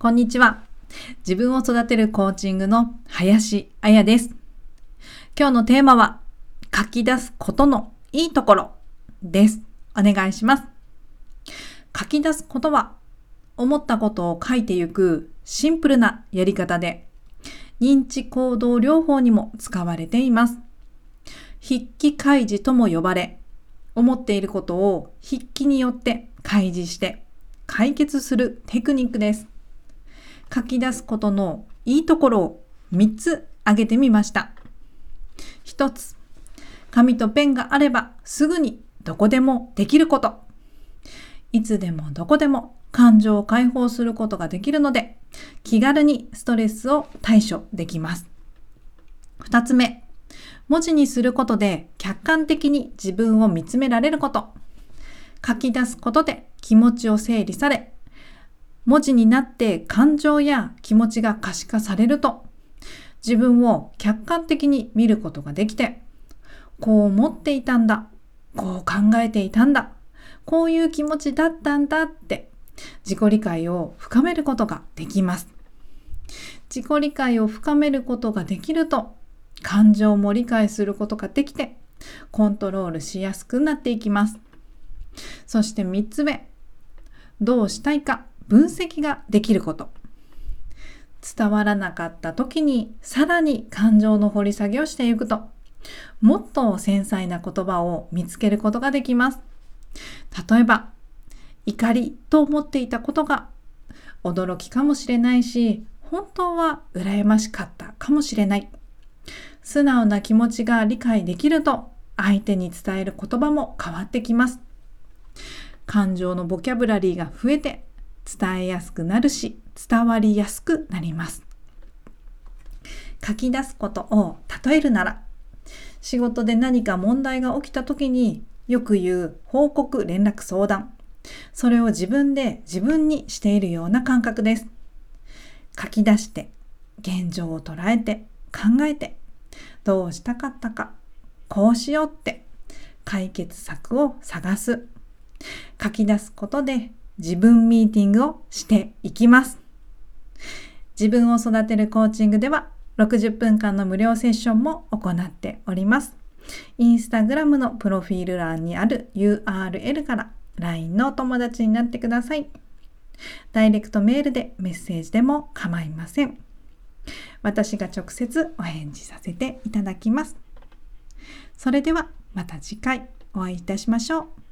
こんにちは。自分を育てるコーチングの林彩です。今日のテーマは、書き出すことのいいところです。お願いします。書き出すことは、思ったことを書いていくシンプルなやり方で、認知行動療法にも使われています。筆記開示とも呼ばれ、思っていることを筆記によって開示して解決するテクニックです。書き出すことのいいところを3つ挙げてみました。1つ、紙とペンがあればすぐにどこでもできること。いつでもどこでも感情を解放することができるので、気軽にストレスを対処できます。2つ目、文字にすることで客観的に自分を見つめられること。書き出すことで気持ちを整理され、文字になって感情や気持ちが可視化されると、自分を客観的に見ることができて、こう思っていたんだ、こう考えていたんだ、こういう気持ちだったんだって自己理解を深めることができます。自己理解を深めることができると感情も理解することができてコントロールしやすくなっていきます。そして3つ目、どうしたいか分析ができること。伝わらなかった時にさらに感情の掘り下げをしていくと、もっと繊細な言葉を見つけることができます。例えば、怒りと思っていたことが驚きかもしれないし、本当は羨ましかったかもしれない。素直な気持ちが理解できると相手に伝える言葉も変わってきます。感情のボキャブラリーが増えて伝えやすくなるし伝わりやすくなります。書き出すことを例えるなら仕事で何か問題が起きた時によく言う報告連絡相談それを自分で自分にしているような感覚です。書き出して現状を捉えて考えてどうしたかったかこうしようって解決策を探す書き出すことで自分ミーティングをしていきます。自分を育てるコーチングでは60分間の無料セッションも行っております。インスタグラムのプロフィール欄にある URL から LINE のお友達になってください。ダイレクトメールでメッセージでも構いません。私が直接お返事させていただきます。それではまた次回お会いいたしましょう。